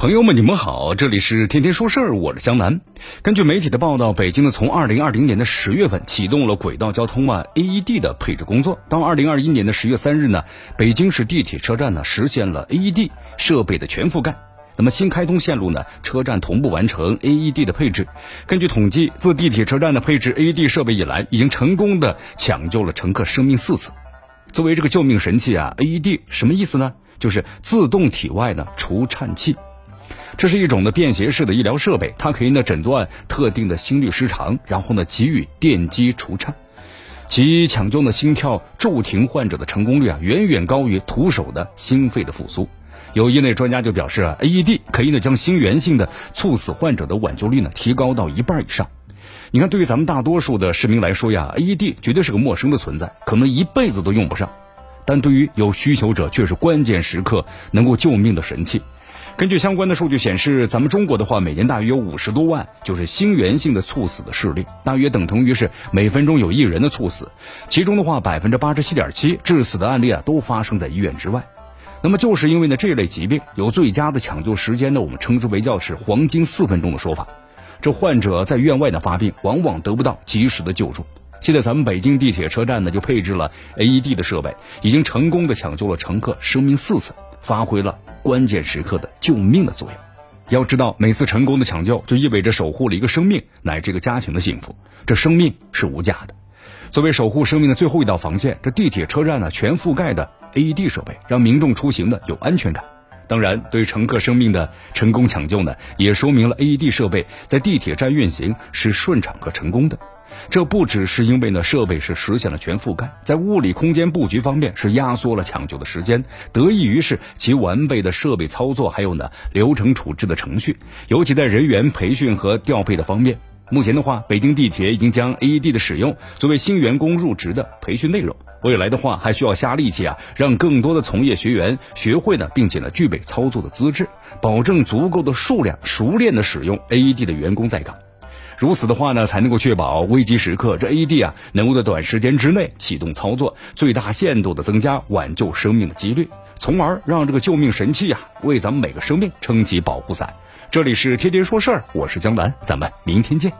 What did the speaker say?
朋友们，你们好，这里是天天说事儿，我是江南。根据媒体的报道，北京呢从二零二零年的十月份启动了轨道交通啊 AED 的配置工作，到二零二一年的十月三日呢，北京市地铁车站呢实现了 AED 设备的全覆盖。那么新开通线路呢，车站同步完成 AED 的配置。根据统计，自地铁车站的配置 AED 设备以来，已经成功的抢救了乘客生命四次。作为这个救命神器啊，AED 什么意思呢？就是自动体外的除颤器。这是一种的便携式的医疗设备，它可以呢诊断特定的心律失常，然后呢给予电击除颤，其抢救呢心跳骤停患者的成功率啊远远高于徒手的心肺的复苏。有业内专家就表示啊，AED 可以呢将心源性的猝死患者的挽救率呢提高到一半以上。你看，对于咱们大多数的市民来说呀，AED 绝对是个陌生的存在，可能一辈子都用不上，但对于有需求者却是关键时刻能够救命的神器。根据相关的数据显示，咱们中国的话，每年大约有五十多万就是心源性的猝死的事例，大约等同于是每分钟有一人的猝死。其中的话，百分之八十七点七致死的案例啊，都发生在医院之外。那么就是因为呢，这类疾病有最佳的抢救时间呢，我们称之为叫是黄金四分钟的说法。这患者在院外的发病，往往得不到及时的救助。现在咱们北京地铁车站呢，就配置了 AED 的设备，已经成功的抢救了乘客生命四次，发挥了关键时刻的救命的作用。要知道，每次成功的抢救，就意味着守护了一个生命乃至一个家庭的幸福，这生命是无价的。作为守护生命的最后一道防线，这地铁车站呢全覆盖的 AED 设备，让民众出行呢有安全感。当然，对乘客生命的成功抢救呢，也说明了 AED 设备在地铁站运行是顺畅和成功的。这不只是因为呢设备是实现了全覆盖，在物理空间布局方面是压缩了抢救的时间，得益于是其完备的设备操作，还有呢流程处置的程序，尤其在人员培训和调配的方面。目前的话，北京地铁已经将 AED 的使用作为新员工入职的培训内容，未来的话还需要下力气啊，让更多的从业学员学会呢，并且呢具备操作的资质，保证足够的数量熟练的使用 AED 的员工在岗。如此的话呢，才能够确保危机时刻这 A D 啊能够在短时间之内启动操作，最大限度的增加挽救生命的几率，从而让这个救命神器啊为咱们每个生命撑起保护伞。这里是天天说事儿，我是江南，咱们明天见。